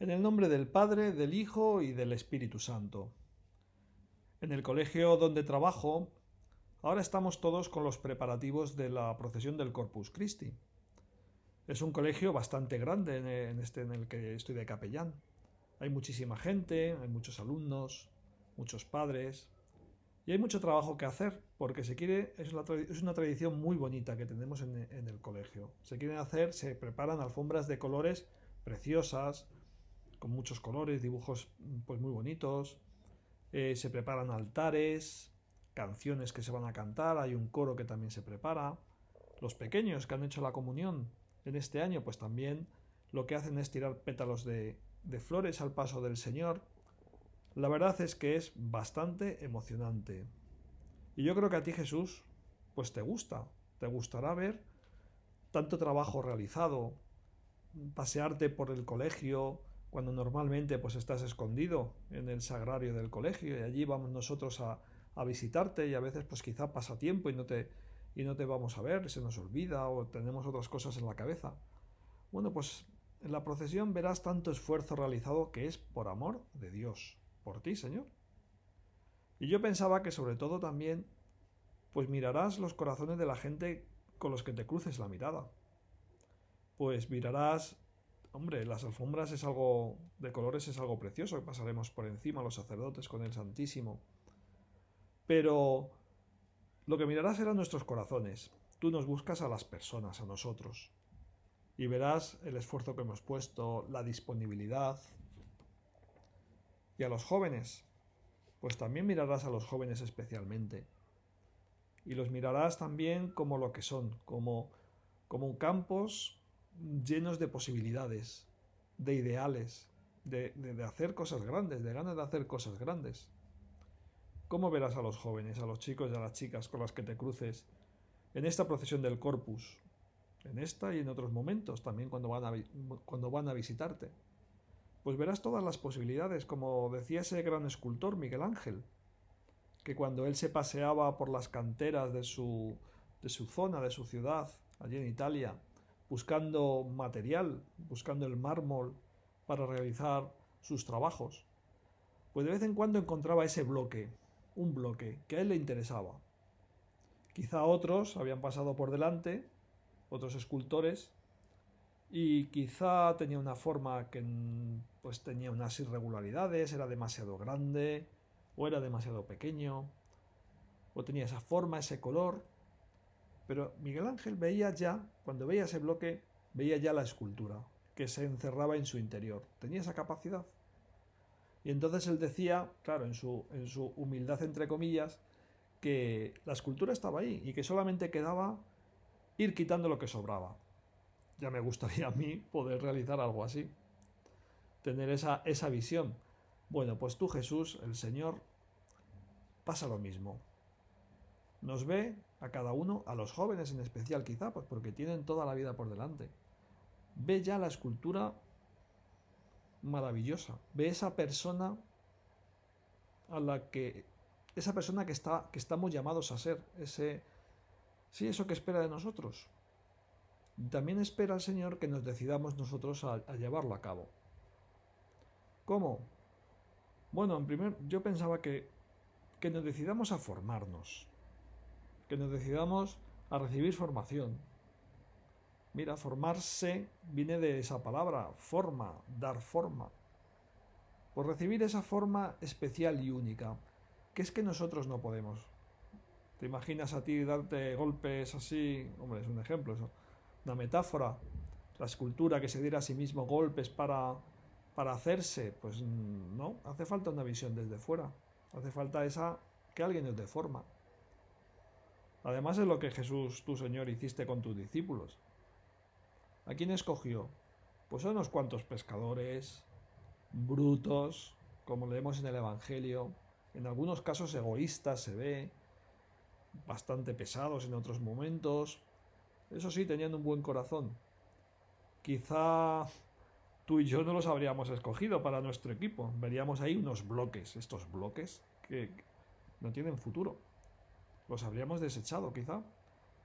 En el nombre del Padre, del Hijo y del Espíritu Santo. En el colegio donde trabajo, ahora estamos todos con los preparativos de la procesión del Corpus Christi. Es un colegio bastante grande en este en el que estoy de capellán. Hay muchísima gente, hay muchos alumnos, muchos padres, y hay mucho trabajo que hacer, porque se quiere, es una, tradición muy bonita que tenemos en, en, el colegio. Se quieren hacer, se preparan alfombras de colores preciosas, con muchos colores, dibujos pues muy bonitos. Eh, se preparan altares, canciones que se van a cantar, hay un coro que también se prepara. Los pequeños que han hecho la comunión en este año, pues también lo que hacen es tirar pétalos de, de flores al paso del Señor. La verdad es que es bastante emocionante. Y yo creo que a ti Jesús, pues te gusta, te gustará ver tanto trabajo realizado, pasearte por el colegio, cuando normalmente pues estás escondido en el sagrario del colegio y allí vamos nosotros a, visitarte y a veces pues quizá pasa tiempo y no te y no te vamos a ver, se nos olvida o tenemos otras cosas en la cabeza. Bueno, pues en la procesión verás tanto esfuerzo realizado que es por amor de Dios, por ti, Señor. Y yo pensaba que sobre todo también pues mirarás los corazones de la gente con los que te cruces la mirada. Pues mirarás Hombre, las alfombras es algo de colores, es algo precioso que pasaremos por encima los sacerdotes con el Santísimo. Pero lo que mirarás serán nuestros corazones. Tú nos buscas a las personas, a nosotros. Y verás el esfuerzo que hemos puesto, la disponibilidad. Y a los jóvenes, pues también mirarás a los jóvenes especialmente. Y los mirarás también como lo que son, como, como campos llenos de posibilidades, de ideales, de, de, hacer cosas grandes, de ganas de hacer cosas grandes. ¿Cómo verás a los jóvenes, a los chicos y a las chicas con las que te cruces en esta procesión del corpus? En esta y en otros momentos, también cuando van a, cuando van a visitarte. Pues verás todas las posibilidades, como decía ese gran escultor Miguel Ángel, que cuando él se paseaba por las canteras de su, de su zona, de su ciudad, allí en Italia, buscando material, buscando el mármol para realizar sus trabajos, pues de vez en cuando encontraba ese bloque, un bloque que a él le interesaba. Quizá otros habían pasado por delante, otros escultores, y quizá tenía una forma que pues tenía unas irregularidades, era demasiado grande, o era demasiado pequeño, o tenía esa forma, ese color, pero Miguel Ángel veía ya, cuando veía ese bloque, veía ya la escultura, que se encerraba en su interior. Tenía esa capacidad. Y entonces él decía, claro, en su, en su humildad entre comillas, que la escultura estaba ahí y que solamente quedaba ir quitando lo que sobraba. Ya me gustaría a mí poder realizar algo así, tener esa, esa visión. Bueno, pues tú Jesús, el Señor, pasa lo mismo. Nos ve a cada uno, a los jóvenes en especial quizá, pues porque tienen toda la vida por delante. Ve ya la escultura maravillosa. Ve esa persona a la que esa persona que está que estamos llamados a ser, ese sí, eso que espera de nosotros. También espera el Señor que nos decidamos nosotros a, llevarlo a cabo. ¿Cómo? Bueno, en primer yo pensaba que que nos decidamos a formarnos que nos decidamos a recibir formación. Mira, formarse viene de esa palabra, forma, dar forma. Por recibir esa forma especial y única, que es que nosotros no podemos. ¿Te imaginas a ti darte golpes así? Hombre, es un ejemplo eso. Una metáfora. La escultura que se diera a sí mismo golpes para, para hacerse. Pues no, hace falta una visión desde fuera. Hace falta esa que alguien nos deforma. Además es lo que Jesús, tu Señor, hiciste con tus discípulos. ¿A quién escogió? Pues a unos cuantos pescadores, brutos, como leemos en el Evangelio, en algunos casos egoístas se ve, bastante pesados en otros momentos. Eso sí, tenían un buen corazón. Quizá tú y yo no los habríamos escogido para nuestro equipo. Veríamos ahí unos bloques, estos bloques que no tienen futuro los habríamos desechado quizá.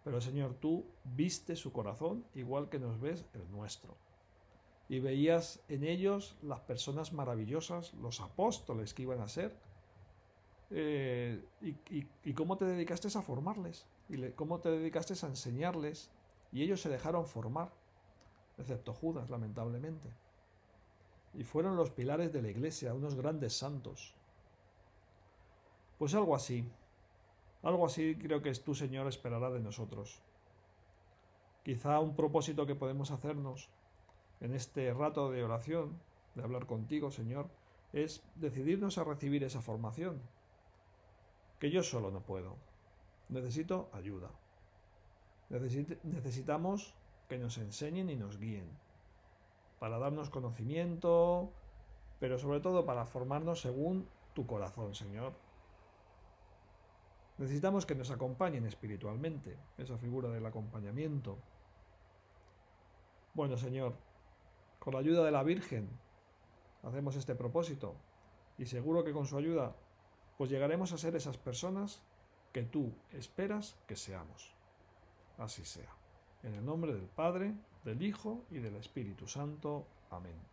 Pero Señor, tú viste su corazón igual que nos ves el nuestro. y veías en ellos las personas maravillosas, los apóstoles que iban a ser, eh, y, cómo te dedicaste a formarles, y cómo te dedicaste a enseñarles, y ellos se dejaron formar, excepto Judas, lamentablemente. Y fueron los pilares de la iglesia, unos grandes santos. Pues algo así, algo así creo que tu Señor esperará de nosotros. Quizá un propósito que podemos hacernos en este rato de oración, de hablar contigo, Señor, es decidirnos a recibir esa formación, que yo solo no puedo. Necesito ayuda. necesitamos que nos enseñen y nos guíen, para darnos conocimiento, pero sobre todo para formarnos según tu corazón, Señor. Necesitamos que nos acompañen espiritualmente, esa figura del acompañamiento. Bueno, Señor, con la ayuda de la Virgen hacemos este propósito y seguro que con su ayuda pues llegaremos a ser esas personas que tú esperas que seamos. Así sea. En el nombre del Padre, del Hijo y del Espíritu Santo. Amén.